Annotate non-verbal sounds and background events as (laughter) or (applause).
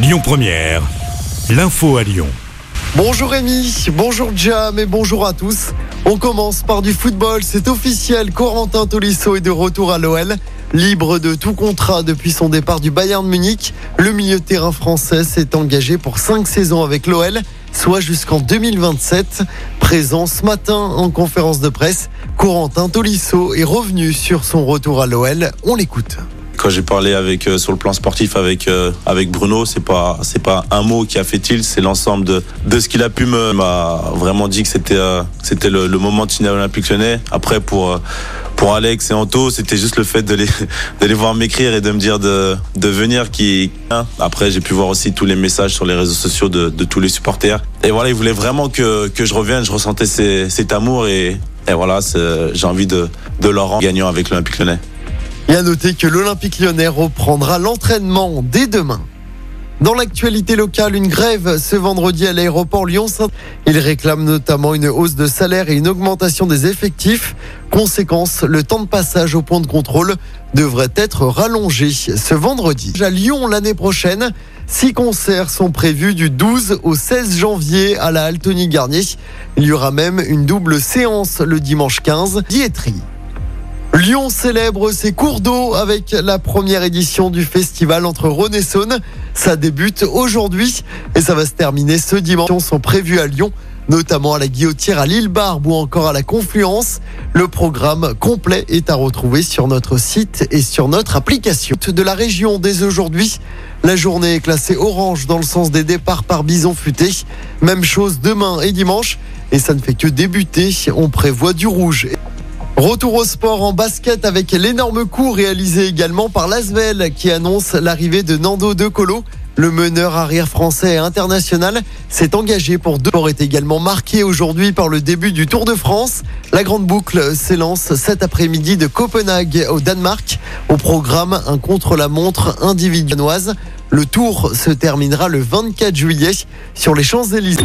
Lyon Première, l'info à Lyon. Bonjour Rémi, bonjour Jam et bonjour à tous. On commence par du football, c'est officiel, Corentin Tolisso est de retour à l'OL. Libre de tout contrat depuis son départ du Bayern Munich, le milieu de terrain français s'est engagé pour 5 saisons avec l'OL, soit jusqu'en 2027. Présent ce matin en conférence de presse, Corentin Tolisso est revenu sur son retour à l'OL. On l'écoute quand j'ai parlé avec euh, sur le plan sportif avec euh, avec Bruno, c'est pas c'est pas un mot qui a fait tilt, c'est l'ensemble de de ce qu'il a pu me m'a vraiment dit que c'était euh, c'était le, le, moment de l'Olympique Lyonnais. Après pour pour Alex et Anto, c'était juste le fait de les (laughs) de voir m'écrire et de me dire de de venir qui après j'ai pu voir aussi tous les messages sur les réseaux sociaux de, de tous les supporters. Et voilà, ils voulaient vraiment que que je revienne, je ressentais cet amour et et voilà, j'ai envie de de leur rendre gagnant avec l'Olympique Lyonnais. Et à noter que l'Olympique lyonnais reprendra l'entraînement dès demain. Dans l'actualité locale, une grève ce vendredi à l'aéroport Lyon-Saint. Il réclame notamment une hausse de salaire et une augmentation des effectifs. Conséquence, le temps de passage au point de contrôle devrait être rallongé ce vendredi. À Lyon l'année prochaine, six concerts sont prévus du 12 au 16 janvier à la Altony Garnier. Il y aura même une double séance le dimanche 15, Dietry. Lyon célèbre ses cours d'eau avec la première édition du festival entre Rhône et. Ça débute aujourd'hui et ça va se terminer ce dimanche. sont prévus à Lyon, notamment à la Guillotière, à Lille-Barbe ou encore à la Confluence. Le programme complet est à retrouver sur notre site et sur notre application. De la région dès aujourd'hui, la journée est classée orange dans le sens des départs par bison futé. Même chose demain et dimanche. Et ça ne fait que débuter. On prévoit du rouge. Retour au sport en basket avec l'énorme coup réalisé également par Lasvel qui annonce l'arrivée de Nando De Colo. Le meneur arrière français et international s'est engagé pour deux. est également marqué aujourd'hui par le début du Tour de France. La grande boucle s'élance cet après-midi de Copenhague au Danemark. Au programme, un contre-la-montre individuanoise. Le tour se terminera le 24 juillet sur les Champs-Élysées.